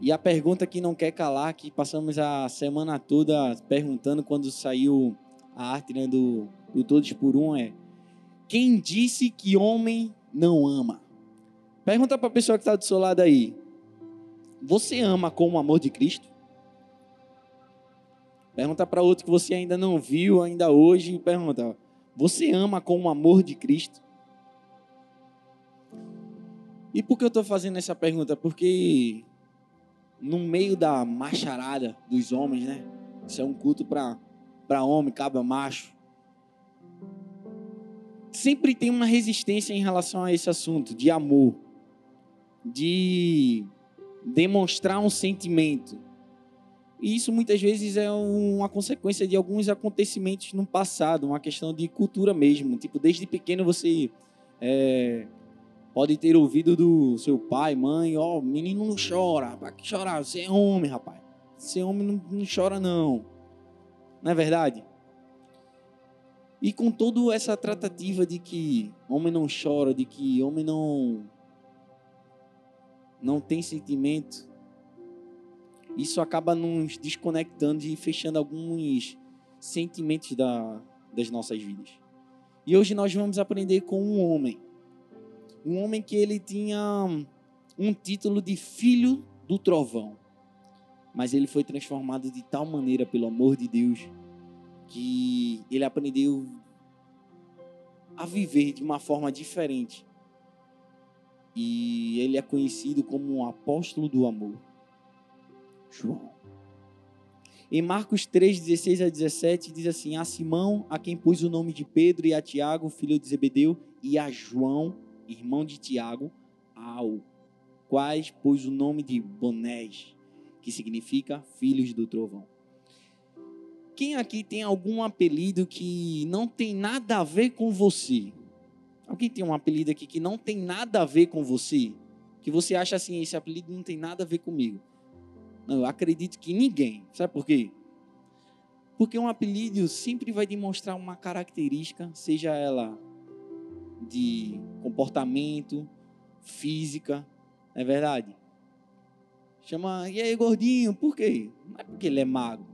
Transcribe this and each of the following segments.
E a pergunta que não quer calar, que passamos a semana toda perguntando quando saiu a arte né, do, do Todos por Um é: Quem disse que homem não ama? Pergunta para a pessoa que está do seu lado aí: Você ama com o amor de Cristo? Pergunta para outro que você ainda não viu, ainda hoje, pergunta: Você ama com o amor de Cristo? E por que eu estou fazendo essa pergunta? Porque no meio da macharada dos homens, né? Isso é um culto para homem, cabra macho. Sempre tem uma resistência em relação a esse assunto de amor, de demonstrar um sentimento. E isso muitas vezes é uma consequência de alguns acontecimentos no passado, uma questão de cultura mesmo. Tipo, desde pequeno você é, pode ter ouvido do seu pai, mãe, ó, oh, menino não chora, para que chorar? Você é homem, rapaz. Você é homem não, não chora não. Não é verdade? E com toda essa tratativa de que homem não chora, de que homem não não tem sentimento, isso acaba nos desconectando e fechando alguns sentimentos da, das nossas vidas. E hoje nós vamos aprender com um homem um homem que ele tinha um título de filho do trovão. Mas ele foi transformado de tal maneira pelo amor de Deus que ele aprendeu a viver de uma forma diferente. E ele é conhecido como um apóstolo do amor. João. Em Marcos 3, 16 a 17, diz assim: A Simão, a quem pus o nome de Pedro, e a Tiago, filho de Zebedeu, e a João, irmão de Tiago, ao quais pôs o nome de Bonés, que significa filhos do trovão. Quem aqui tem algum apelido que não tem nada a ver com você? Alguém tem um apelido aqui que não tem nada a ver com você? Que você acha assim, esse apelido não tem nada a ver comigo? Não, eu acredito que ninguém. Sabe por quê? Porque um apelido sempre vai demonstrar uma característica, seja ela de comportamento, física, não é verdade? Chama, e aí, gordinho, por quê? Não é porque ele é magro.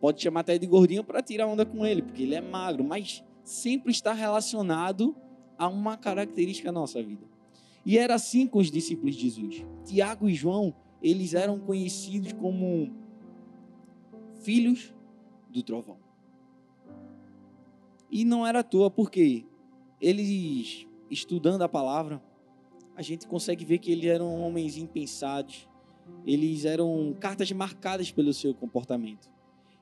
Pode chamar até de gordinho para tirar onda com ele, porque ele é magro, mas sempre está relacionado a uma característica da nossa vida. E era assim com os discípulos de Jesus. Tiago e João, eles eram conhecidos como filhos do trovão. E não era à toa, porque eles, estudando a palavra, a gente consegue ver que eles eram homens impensados, eles eram cartas marcadas pelo seu comportamento.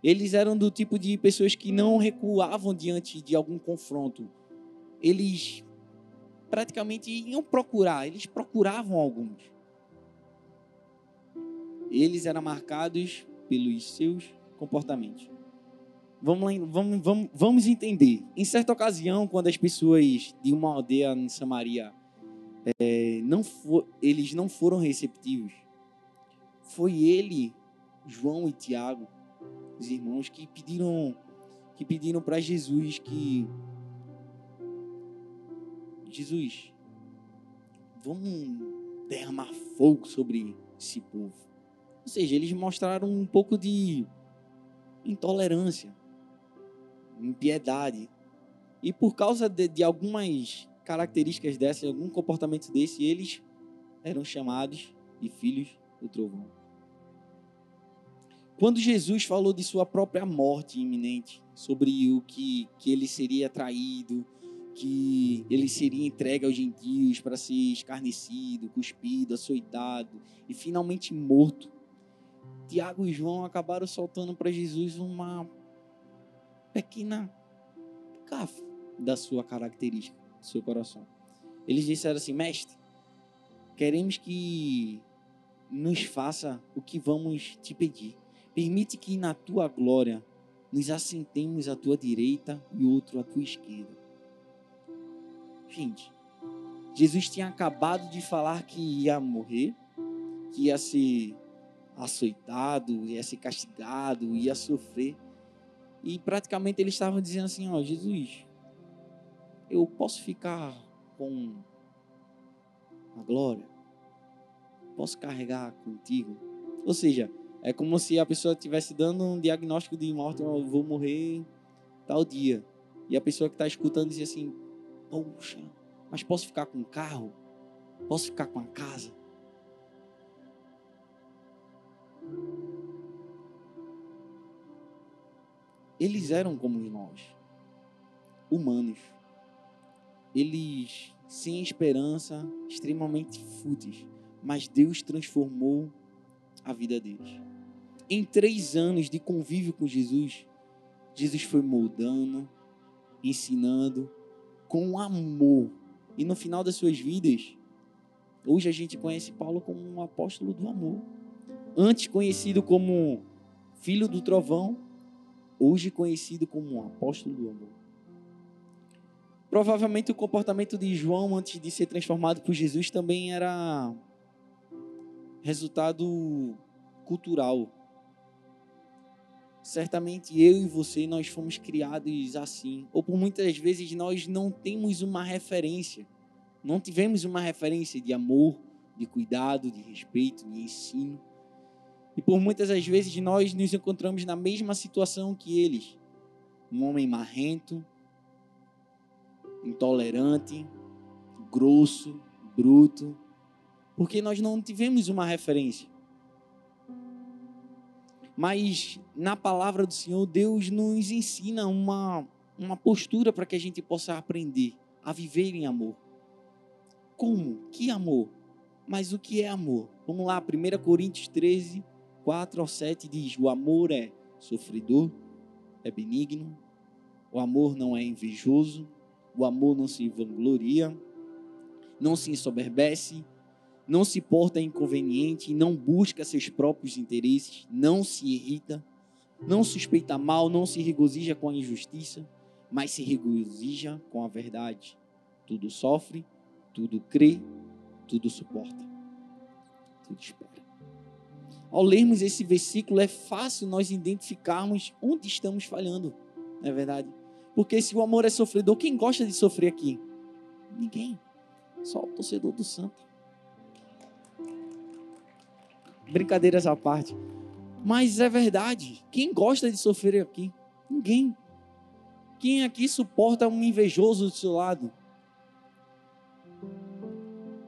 Eles eram do tipo de pessoas que não recuavam diante de algum confronto. Eles praticamente iam procurar, eles procuravam alguns. Eles eram marcados pelos seus comportamentos. Vamos, lá, vamos, vamos, vamos entender. Em certa ocasião, quando as pessoas de uma aldeia em Samaria é, não for, eles não foram receptivos, foi ele, João e Tiago, os irmãos, que pediram que pediram para Jesus que Jesus, vamos derramar fogo sobre esse povo. Ou seja, eles mostraram um pouco de intolerância impiedade. E por causa de, de algumas características dessas, algum comportamento desse, eles eram chamados de filhos do trovão. Quando Jesus falou de sua própria morte iminente, sobre o que, que ele seria traído, que ele seria entregue aos gentios para ser escarnecido, cuspido, açoitado e finalmente morto, Tiago e João acabaram soltando para Jesus uma pequena café da sua característica, do seu coração. Eles disseram assim: Mestre, queremos que nos faça o que vamos te pedir. Permite que na tua glória nos assentemos à tua direita e outro à tua esquerda. Gente, Jesus tinha acabado de falar que ia morrer, que ia ser açoitado, ia ser castigado, ia sofrer. E praticamente eles estavam dizendo assim: Ó, Jesus, eu posso ficar com a glória? Posso carregar contigo? Ou seja, é como se a pessoa estivesse dando um diagnóstico de morte, eu vou morrer tal dia. E a pessoa que está escutando diz assim: Poxa, mas posso ficar com o carro? Posso ficar com a casa? Eles eram como nós, humanos. Eles sem esperança, extremamente fúteis. Mas Deus transformou a vida deles. Em três anos de convívio com Jesus, Jesus foi moldando, ensinando com amor. E no final das suas vidas, hoje a gente conhece Paulo como um apóstolo do amor. Antes conhecido como filho do trovão, hoje conhecido como um apóstolo do amor. Provavelmente o comportamento de João antes de ser transformado por Jesus também era resultado cultural. Certamente eu e você nós fomos criados assim, ou por muitas vezes nós não temos uma referência, não tivemos uma referência de amor, de cuidado, de respeito, de ensino. E por muitas das vezes nós nos encontramos na mesma situação que eles. Um homem marrento, intolerante, grosso, bruto, porque nós não tivemos uma referência. Mas na palavra do Senhor, Deus nos ensina uma, uma postura para que a gente possa aprender a viver em amor. Como? Que amor? Mas o que é amor? Vamos lá, 1 Coríntios 13, 4 ao 7 diz: O amor é sofredor, é benigno, o amor não é invejoso, o amor não se vangloria, não se ensoberbece, não se porta inconveniente, não busca seus próprios interesses, não se irrita, não suspeita mal, não se regozija com a injustiça, mas se regozija com a verdade. Tudo sofre, tudo crê, tudo suporta, tudo espera. Ao lermos esse versículo, é fácil nós identificarmos onde estamos falhando, não é verdade? Porque se o amor é sofredor, quem gosta de sofrer aqui? Ninguém. Só o torcedor do Santo. Brincadeiras à parte. Mas é verdade. Quem gosta de sofrer aqui? Ninguém. Quem aqui suporta um invejoso do seu lado?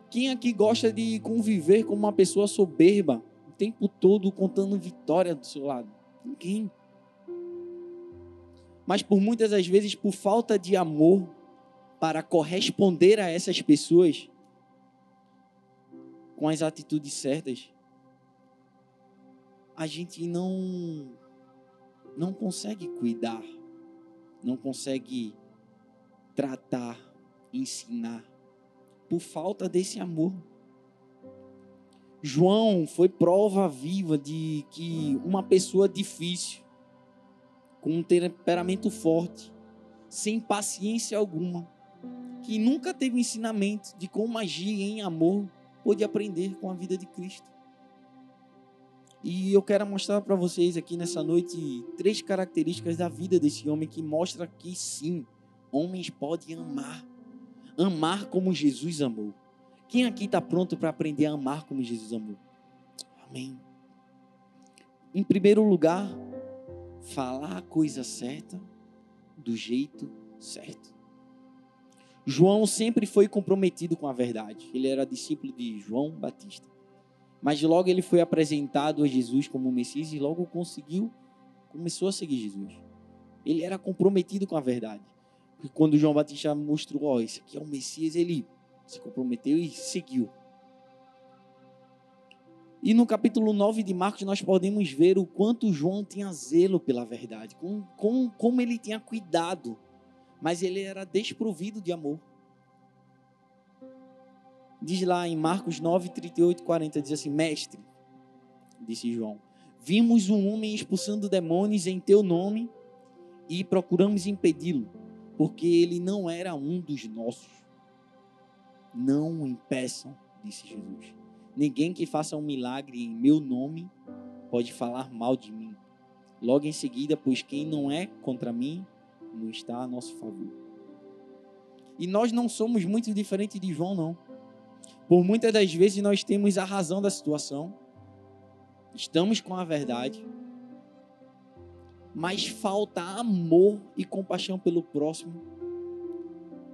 Quem aqui gosta de conviver com uma pessoa soberba tempo todo contando vitória do seu lado? Ninguém. Mas por muitas das vezes, por falta de amor para corresponder a essas pessoas com as atitudes certas, a gente não não consegue cuidar, não consegue tratar, ensinar por falta desse amor. João foi prova viva de que uma pessoa difícil, com um temperamento forte, sem paciência alguma, que nunca teve ensinamento de como agir em amor, pôde aprender com a vida de Cristo. E eu quero mostrar para vocês aqui nessa noite três características da vida desse homem que mostra que sim, homens podem amar. Amar como Jesus amou. Quem aqui está pronto para aprender a amar como Jesus amou? Amém. Em primeiro lugar, falar a coisa certa do jeito certo. João sempre foi comprometido com a verdade. Ele era discípulo de João Batista. Mas logo ele foi apresentado a Jesus como Messias e logo conseguiu, começou a seguir Jesus. Ele era comprometido com a verdade. Porque quando João Batista mostrou, ó, oh, esse aqui é o Messias, ele se comprometeu e seguiu. E no capítulo 9 de Marcos nós podemos ver o quanto João tinha zelo pela verdade, com, com, como ele tinha cuidado, mas ele era desprovido de amor. Diz lá em Marcos 9, 38 40, diz assim: Mestre, disse João, vimos um homem expulsando demônios em teu nome e procuramos impedi-lo, porque ele não era um dos nossos. Não o impeçam, disse Jesus. Ninguém que faça um milagre em meu nome pode falar mal de mim. Logo em seguida, pois quem não é contra mim não está a nosso favor. E nós não somos muito diferentes de João, não. Por muitas das vezes nós temos a razão da situação. estamos com a verdade, mas falta amor e compaixão pelo próximo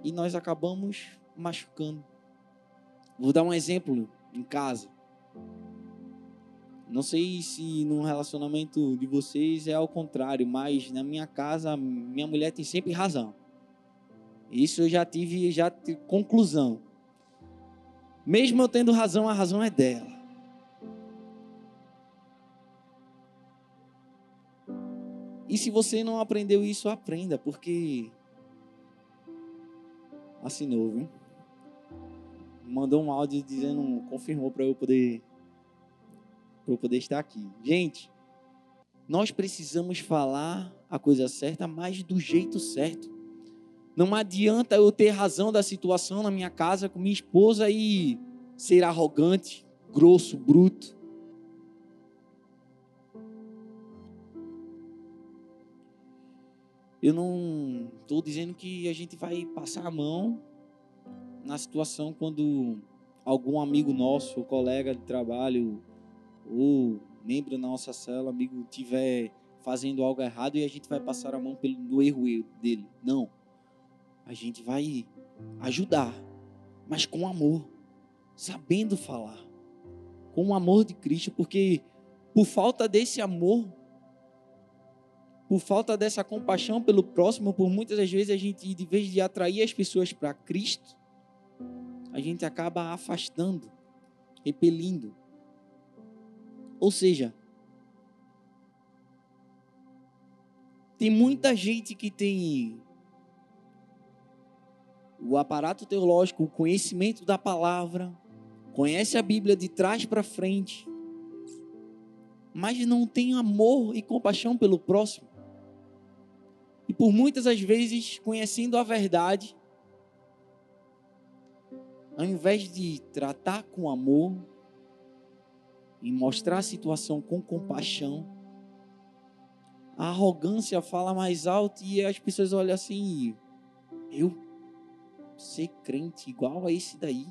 e nós acabamos machucando. Vou dar um exemplo em casa. Não sei se no relacionamento de vocês é ao contrário, mas na minha casa, minha mulher tem sempre razão. Isso eu já tive, já tive conclusão. Mesmo eu tendo razão, a razão é dela. E se você não aprendeu isso, aprenda, porque assinou, viu? Mandou um áudio dizendo, confirmou para eu poder para eu poder estar aqui. Gente, nós precisamos falar a coisa certa, mas do jeito certo. Não adianta eu ter razão da situação na minha casa com minha esposa e ser arrogante, grosso, bruto. Eu não estou dizendo que a gente vai passar a mão na situação quando algum amigo nosso, colega de trabalho, ou membro da nossa célula, amigo, tiver fazendo algo errado e a gente vai passar a mão pelo erro dele. Não. A gente vai ajudar, mas com amor, sabendo falar, com o amor de Cristo, porque por falta desse amor, por falta dessa compaixão pelo próximo, por muitas das vezes a gente, de vez de atrair as pessoas para Cristo, a gente acaba afastando, repelindo. Ou seja, tem muita gente que tem o aparato teológico, o conhecimento da palavra, conhece a Bíblia de trás para frente, mas não tem amor e compaixão pelo próximo. E por muitas das vezes, conhecendo a verdade, ao invés de tratar com amor, em mostrar a situação com compaixão, a arrogância fala mais alto e as pessoas olham assim: eu ser crente igual a esse daí,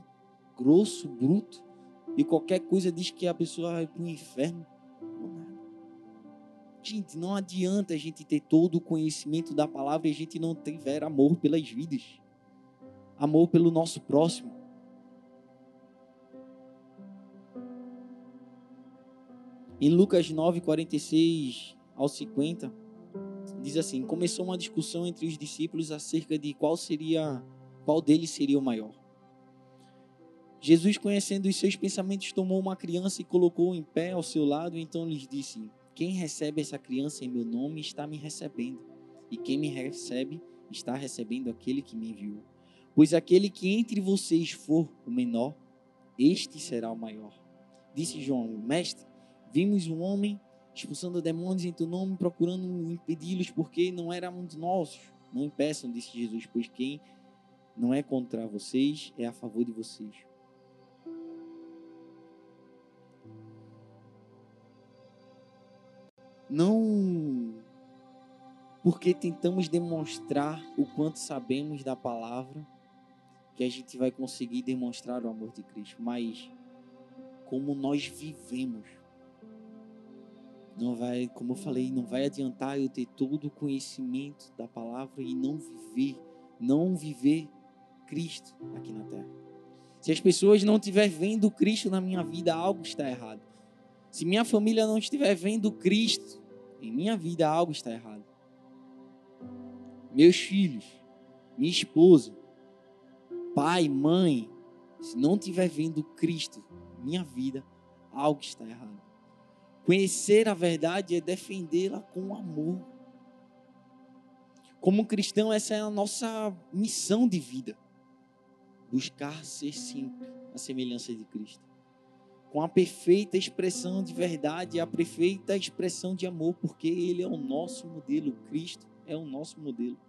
grosso, bruto, e qualquer coisa diz que a pessoa vai para o inferno. Gente, não adianta a gente ter todo o conhecimento da palavra e a gente não tiver amor pelas vidas, amor pelo nosso próximo. Em Lucas 9, 46 ao 50, diz assim: Começou uma discussão entre os discípulos acerca de qual seria, qual deles seria o maior. Jesus, conhecendo os seus pensamentos, tomou uma criança e colocou em pé ao seu lado, então lhes disse: Quem recebe essa criança em meu nome está me recebendo, e quem me recebe está recebendo aquele que me enviou. Pois aquele que entre vocês for o menor, este será o maior. Disse João: Mestre, Vimos um homem expulsando demônios em teu nome, procurando impedi-los, porque não éramos nossos. Não impeçam, disse Jesus, pois quem não é contra vocês é a favor de vocês. Não porque tentamos demonstrar o quanto sabemos da palavra que a gente vai conseguir demonstrar o amor de Cristo, mas como nós vivemos não vai, como eu falei, não vai adiantar eu ter todo o conhecimento da palavra e não viver, não viver Cristo aqui na terra. Se as pessoas não estiverem vendo Cristo na minha vida, algo está errado. Se minha família não estiver vendo Cristo em minha vida, algo está errado. Meus filhos, minha esposa, pai, mãe, se não estiver vendo Cristo minha vida, algo está errado. Conhecer a verdade é defendê-la com amor. Como cristão, essa é a nossa missão de vida. Buscar ser sempre a semelhança de Cristo. Com a perfeita expressão de verdade, a perfeita expressão de amor, porque Ele é o nosso modelo. Cristo é o nosso modelo.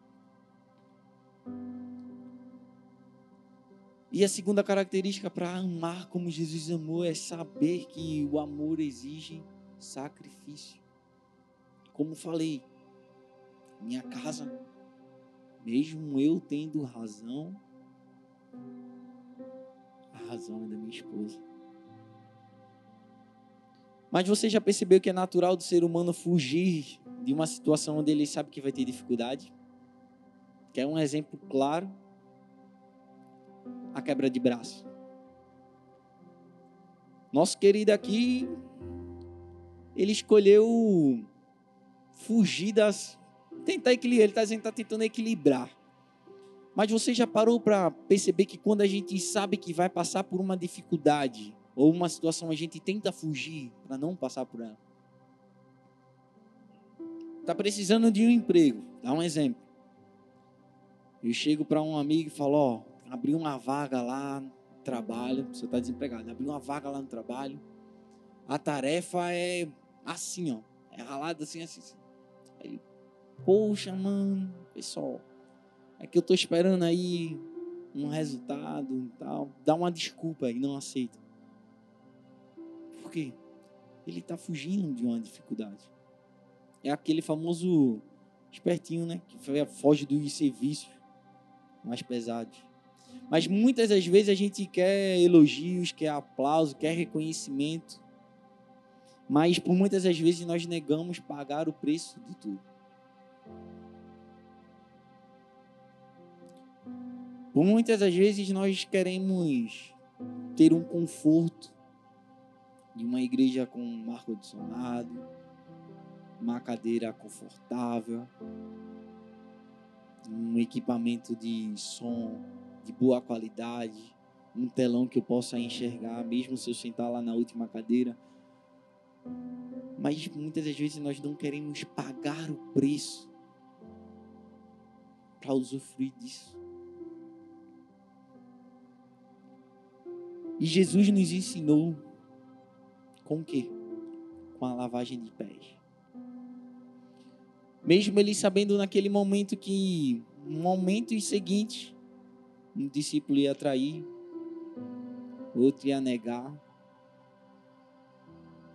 E a segunda característica para amar como Jesus amou é saber que o amor exige sacrifício. Como falei, minha casa, mesmo eu tendo razão, a razão é da minha esposa. Mas você já percebeu que é natural do ser humano fugir de uma situação onde ele sabe que vai ter dificuldade? Quer um exemplo claro? A quebra de braço. Nosso querido aqui, ele escolheu fugir das. Tentar equilibrar, ele está tá tentando equilibrar. Mas você já parou para perceber que quando a gente sabe que vai passar por uma dificuldade ou uma situação, a gente tenta fugir para não passar por ela? Está precisando de um emprego, dá um exemplo. Eu chego para um amigo e falo: Ó, abri uma vaga lá no trabalho, você está desempregado, abri uma vaga lá no trabalho. A tarefa é assim, ó, é ralada assim, assim. assim. Aí, poxa, mano, pessoal, é que eu tô esperando aí um resultado e tal. Dá uma desculpa e não aceita. Por quê? Ele está fugindo de uma dificuldade. É aquele famoso espertinho, né? Que foge dos serviços mais pesados. Mas muitas das vezes a gente quer elogios, quer aplauso, quer reconhecimento. Mas por muitas das vezes nós negamos pagar o preço de tudo. Por muitas das vezes nós queremos ter um conforto de uma igreja com um ar-condicionado, uma cadeira confortável, um equipamento de som de boa qualidade, um telão que eu possa enxergar, mesmo se eu sentar lá na última cadeira. Mas muitas das vezes nós não queremos pagar o preço para usufruir disso. E Jesus nos ensinou com o quê? Com a lavagem de pés. Mesmo ele sabendo naquele momento que, no momento seguinte, um discípulo ia trair, outro ia negar.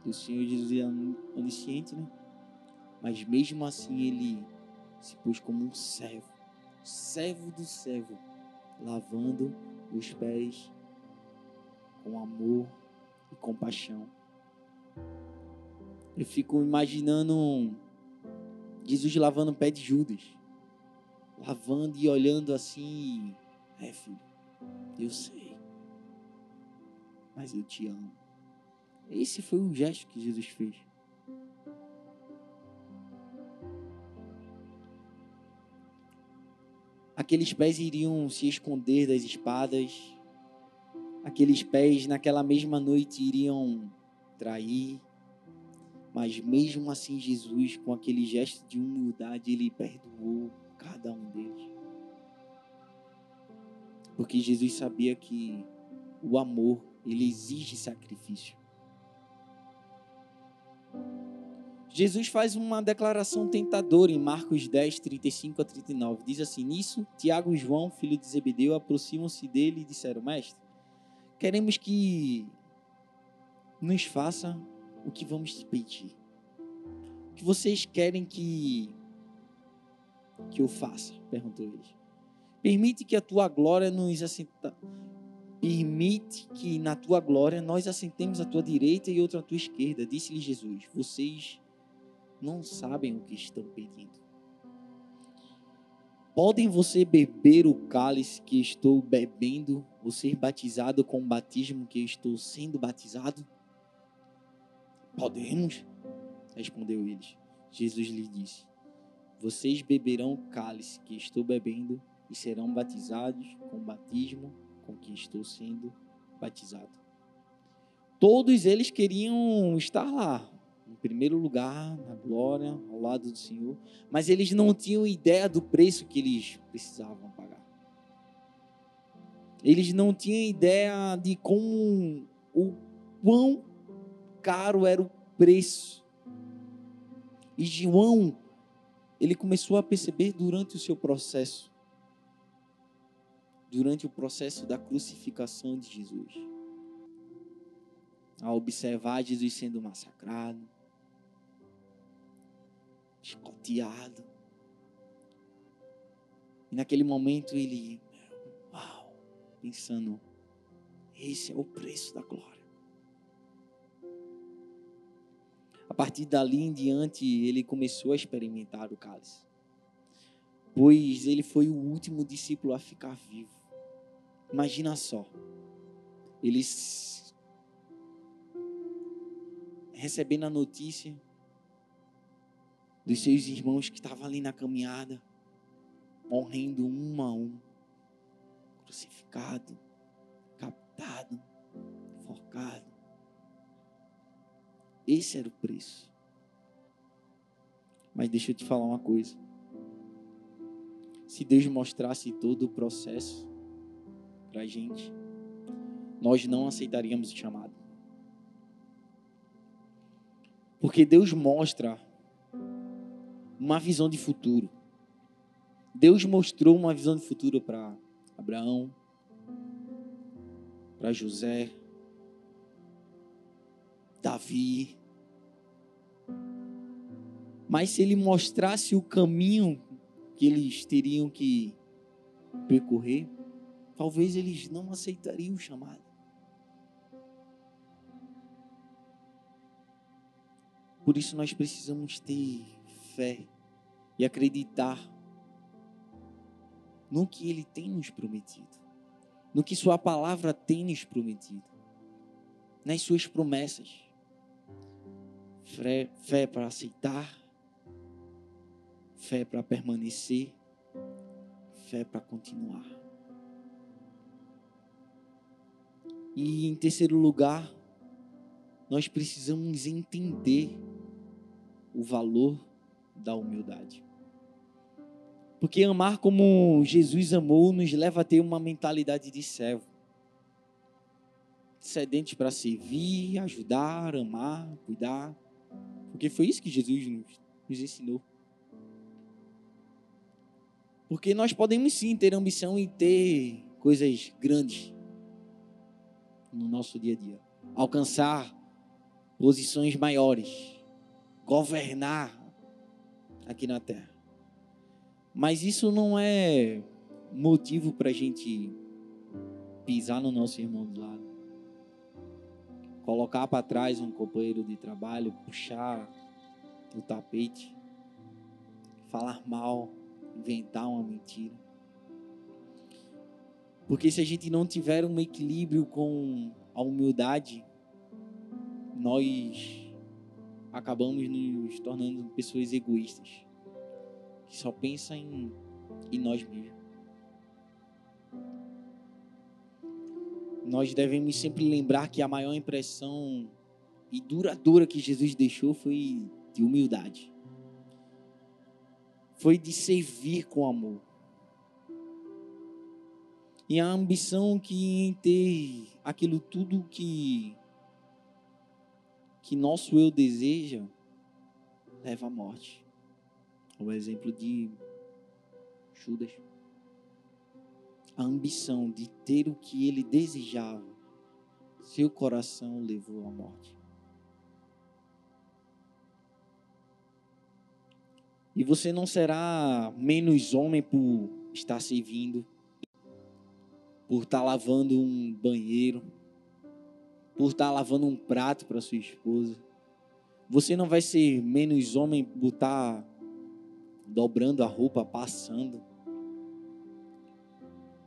E o Senhor é onisciente, né? Mas mesmo assim ele se pôs como um servo, servo do servo, lavando os pés com amor e compaixão. Eu fico imaginando Jesus lavando o pé de Judas, lavando e olhando assim, é filho, eu sei, mas eu te amo. Esse foi o gesto que Jesus fez. Aqueles pés iriam se esconder das espadas, aqueles pés naquela mesma noite iriam trair, mas mesmo assim Jesus, com aquele gesto de humildade, ele perdoou cada um deles. Porque Jesus sabia que o amor, ele exige sacrifício. Jesus faz uma declaração tentadora em Marcos 10, 35 a 39. Diz assim: Nisso, Tiago e João, filho de Zebedeu, aproximam-se dele e disseram: Mestre, queremos que nos faça o que vamos te pedir. O que vocês querem que que eu faça? Perguntou ele. Permite que a tua glória nos assenta. Permite que na tua glória nós assentemos à tua direita e outra à tua esquerda, disse-lhe Jesus. Vocês não sabem o que estão pedindo. Podem você beber o cálice que estou bebendo ou ser batizado com o batismo que estou sendo batizado? Podemos, respondeu eles. Jesus lhe disse: Vocês beberão o cálice que estou bebendo e serão batizados com o batismo com que estou sendo batizado. Todos eles queriam estar lá, em primeiro lugar, na glória, ao lado do Senhor, mas eles não tinham ideia do preço que eles precisavam pagar. Eles não tinham ideia de como o quão caro era o preço. E João, ele começou a perceber durante o seu processo, durante o processo da crucificação de Jesus, a observar Jesus sendo massacrado, chicoteado. E naquele momento ele, uau, pensando, esse é o preço da glória. A partir dali em diante, ele começou a experimentar o cálice. Pois ele foi o último discípulo a ficar vivo. Imagina só. Eles recebendo a notícia dos seus irmãos que estavam ali na caminhada, morrendo um a um, crucificado, captado, forcado. Esse era o preço. Mas deixa eu te falar uma coisa. Se Deus mostrasse todo o processo para a gente, nós não aceitaríamos o chamado. Porque Deus mostra uma visão de futuro. Deus mostrou uma visão de futuro para Abraão, para José, Davi. Mas se ele mostrasse o caminho que eles teriam que percorrer, talvez eles não aceitariam o chamado. Por isso nós precisamos ter fé e acreditar no que Ele tem nos prometido, no que Sua palavra tem nos prometido, nas Suas promessas. Fé, fé para aceitar, fé para permanecer, fé para continuar. E em terceiro lugar, nós precisamos entender o valor da humildade. Porque amar como Jesus amou nos leva a ter uma mentalidade de servo. Sedente para servir, ajudar, amar, cuidar. Porque foi isso que Jesus nos, nos ensinou. Porque nós podemos sim ter ambição e ter coisas grandes no nosso dia a dia. Alcançar posições maiores. Governar aqui na terra. Mas isso não é motivo para a gente pisar no nosso irmão do lado. Colocar para trás um companheiro de trabalho, puxar o tapete, falar mal, inventar uma mentira. Porque se a gente não tiver um equilíbrio com a humildade, nós acabamos nos tornando pessoas egoístas, só pensam em, em nós mesmos. Nós devemos sempre lembrar que a maior impressão e duradoura que Jesus deixou foi de humildade. Foi de servir com amor. E a ambição que em ter aquilo tudo que que nosso eu deseja leva à morte. O exemplo de Judas. A ambição de ter o que ele desejava, seu coração levou à morte. E você não será menos homem por estar servindo, por estar lavando um banheiro por estar lavando um prato para sua esposa. Você não vai ser menos homem por estar dobrando a roupa, passando.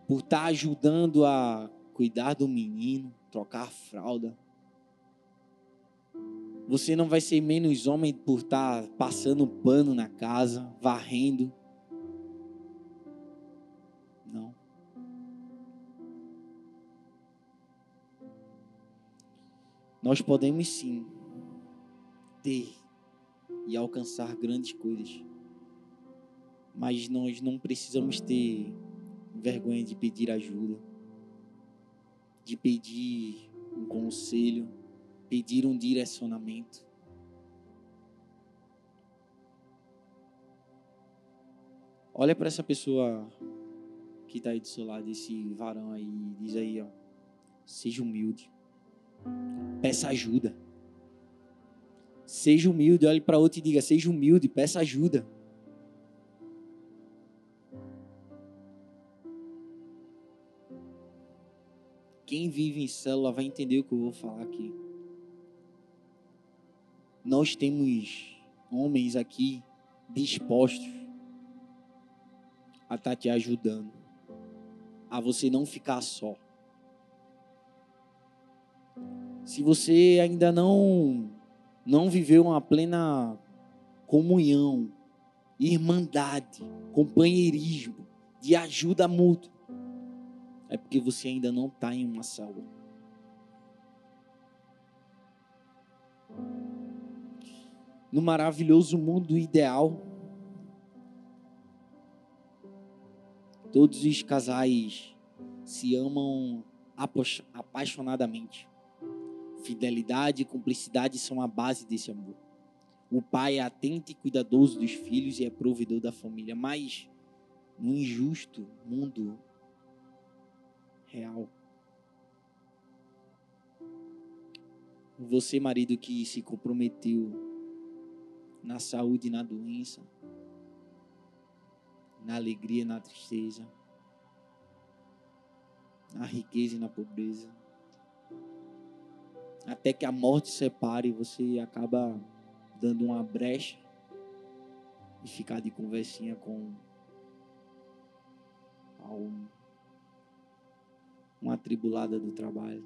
Por estar ajudando a cuidar do menino, trocar a fralda. Você não vai ser menos homem por estar passando pano na casa, varrendo. Nós podemos sim ter e alcançar grandes coisas, mas nós não precisamos ter vergonha de pedir ajuda, de pedir um conselho, pedir um direcionamento. Olha para essa pessoa que está aí do seu lado, esse varão aí, diz aí, ó, seja humilde. Peça ajuda. Seja humilde, olhe para outro e diga: seja humilde, peça ajuda. Quem vive em célula vai entender o que eu vou falar aqui. nós temos homens aqui dispostos a estar tá te ajudando, a você não ficar só. Se você ainda não não viveu uma plena comunhão, irmandade, companheirismo, de ajuda mútua, é porque você ainda não está em uma célula. No maravilhoso mundo ideal, todos os casais se amam apaixonadamente. Fidelidade e cumplicidade são a base desse amor. O pai é atento e cuidadoso dos filhos e é provedor da família, mas no injusto mundo real, você, marido que se comprometeu na saúde e na doença, na alegria e na tristeza, na riqueza e na pobreza, até que a morte separe, você acaba dando uma brecha e ficar de conversinha com uma atribulada do trabalho.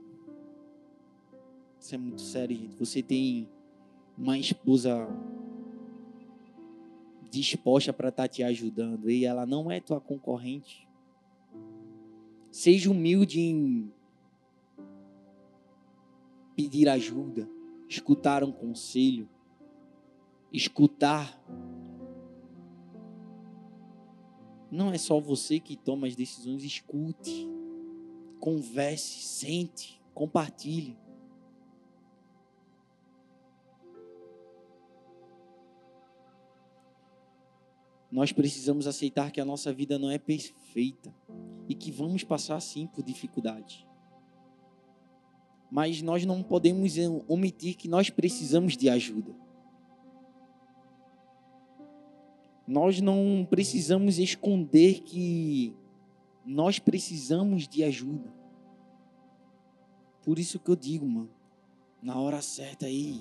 Isso é muito sério, gente. Você tem uma esposa disposta para estar tá te ajudando e ela não é tua concorrente. Seja humilde em pedir ajuda, escutar um conselho, escutar. Não é só você que toma as decisões, escute, converse, sente, compartilhe. Nós precisamos aceitar que a nossa vida não é perfeita e que vamos passar sim por dificuldades mas nós não podemos omitir que nós precisamos de ajuda. Nós não precisamos esconder que nós precisamos de ajuda. Por isso que eu digo, mano, na hora certa aí,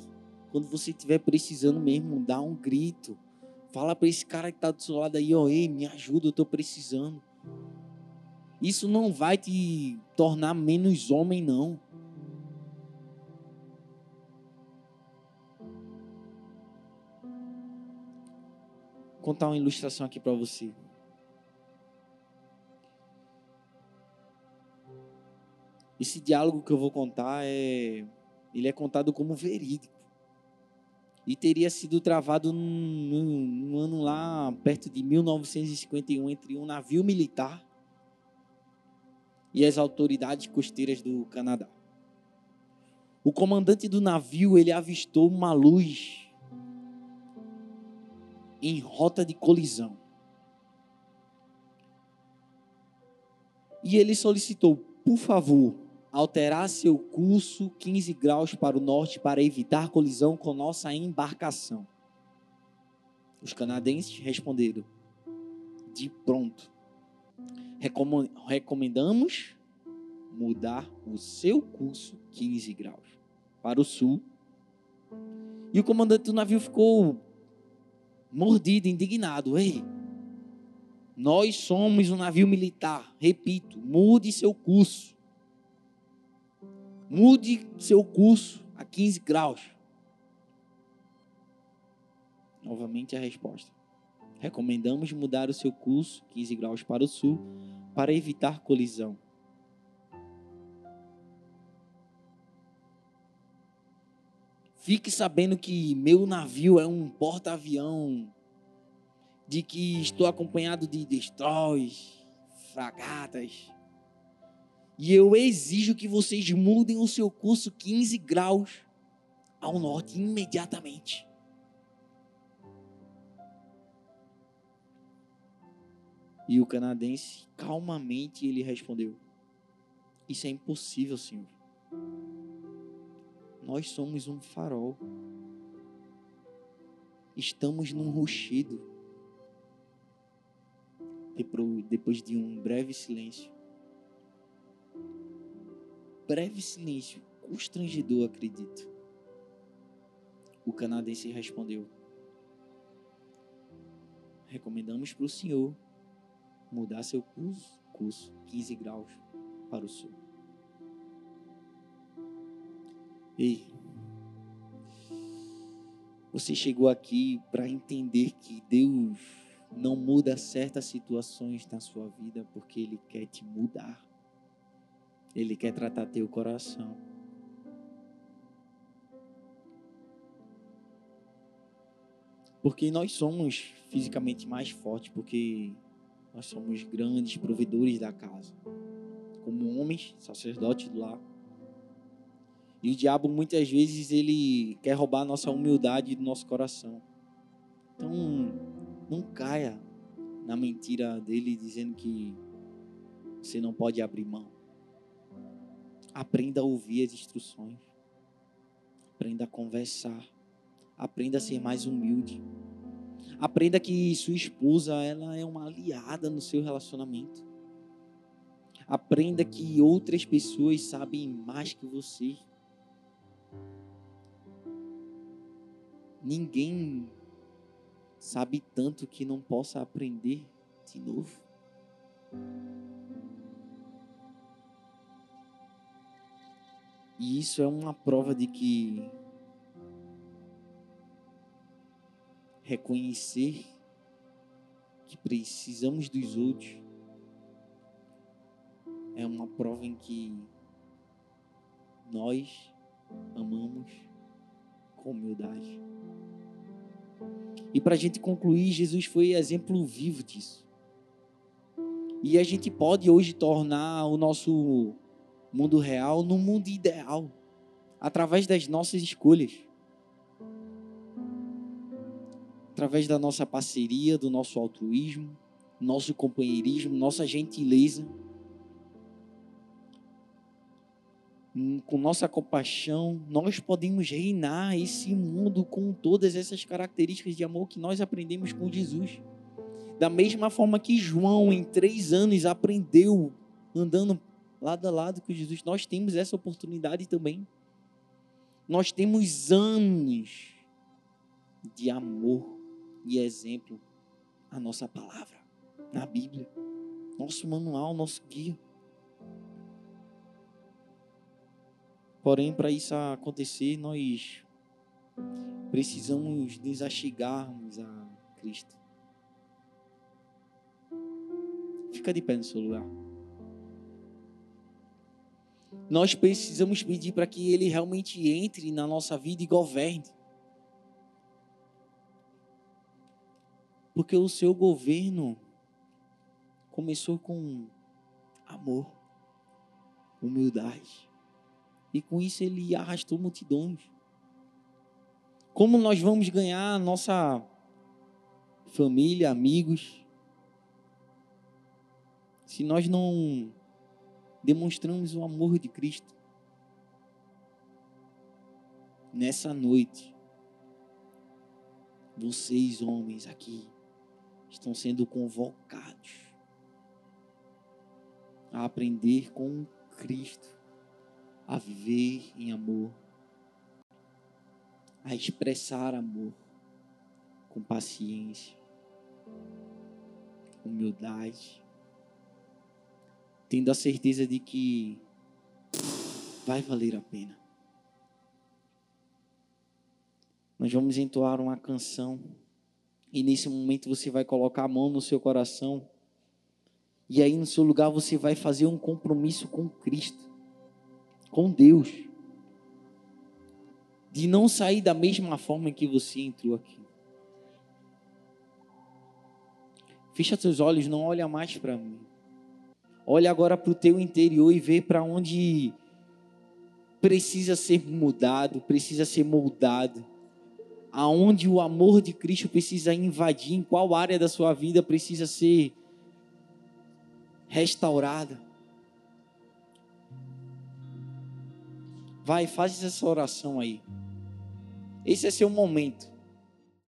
quando você estiver precisando mesmo, dá um grito. Fala para esse cara que está do seu lado aí, ó, oh, ei, me ajuda, eu estou precisando. Isso não vai te tornar menos homem, não. contar uma ilustração aqui para você. Esse diálogo que eu vou contar é ele é contado como verídico. E teria sido travado num, num ano lá perto de 1951 entre um navio militar e as autoridades costeiras do Canadá. O comandante do navio ele avistou uma luz em rota de colisão. E ele solicitou, por favor, alterar seu curso 15 graus para o norte para evitar colisão com nossa embarcação. Os canadenses responderam: de pronto. Recomendamos mudar o seu curso 15 graus para o sul. E o comandante do navio ficou mordido, indignado. Ei, nós somos um navio militar. Repito, mude seu curso. Mude seu curso a 15 graus. Novamente a resposta. Recomendamos mudar o seu curso 15 graus para o sul para evitar colisão. Fique sabendo que meu navio é um porta-avião, de que estou acompanhado de destroys, fragatas. E eu exijo que vocês mudem o seu curso 15 graus ao norte imediatamente. E o canadense, calmamente, ele respondeu: Isso é impossível, senhor. Nós somos um farol. Estamos num ruxido. Depois de um breve silêncio. Breve silêncio, constrangedor, acredito. o canadense respondeu: Recomendamos para o senhor mudar seu curso, curso 15 graus para o sul. Ei, você chegou aqui para entender que Deus não muda certas situações na sua vida porque Ele quer te mudar. Ele quer tratar teu coração. Porque nós somos fisicamente mais fortes, porque nós somos grandes provedores da casa. Como homens, sacerdotes do lar. E o diabo muitas vezes ele quer roubar a nossa humildade do nosso coração. Então, não caia na mentira dele dizendo que você não pode abrir mão. Aprenda a ouvir as instruções. Aprenda a conversar. Aprenda a ser mais humilde. Aprenda que sua esposa ela é uma aliada no seu relacionamento. Aprenda que outras pessoas sabem mais que você. Ninguém sabe tanto que não possa aprender de novo. E isso é uma prova de que reconhecer que precisamos dos outros é uma prova em que nós amamos com humildade. E para a gente concluir, Jesus foi exemplo vivo disso. E a gente pode hoje tornar o nosso mundo real no mundo ideal, através das nossas escolhas. Através da nossa parceria, do nosso altruísmo, nosso companheirismo, nossa gentileza. Hum, com nossa compaixão, nós podemos reinar esse mundo com todas essas características de amor que nós aprendemos com Jesus. Da mesma forma que João, em três anos, aprendeu andando lado a lado com Jesus. Nós temos essa oportunidade também. Nós temos anos de amor e exemplo a nossa palavra, na Bíblia, nosso manual, nosso guia. Porém, para isso acontecer, nós precisamos nos achegarmos a Cristo. Fica de pé no seu lugar nós precisamos pedir para que Ele realmente entre na nossa vida e governe. Porque o seu governo começou com amor, humildade. E com isso ele arrastou multidões. Como nós vamos ganhar nossa família, amigos, se nós não demonstramos o amor de Cristo. Nessa noite, vocês, homens aqui, estão sendo convocados a aprender com Cristo, a viver em amor, a expressar amor com paciência, humildade, tendo a certeza de que vai valer a pena. Nós vamos entoar uma canção e nesse momento você vai colocar a mão no seu coração e aí no seu lugar você vai fazer um compromisso com Cristo, com Deus, de não sair da mesma forma que você entrou aqui. Fecha seus olhos, não olha mais para mim. Olha agora para o teu interior e vê para onde precisa ser mudado, precisa ser moldado. Aonde o amor de Cristo precisa invadir, em qual área da sua vida precisa ser restaurada. Vai, faz essa oração aí. Esse é seu momento.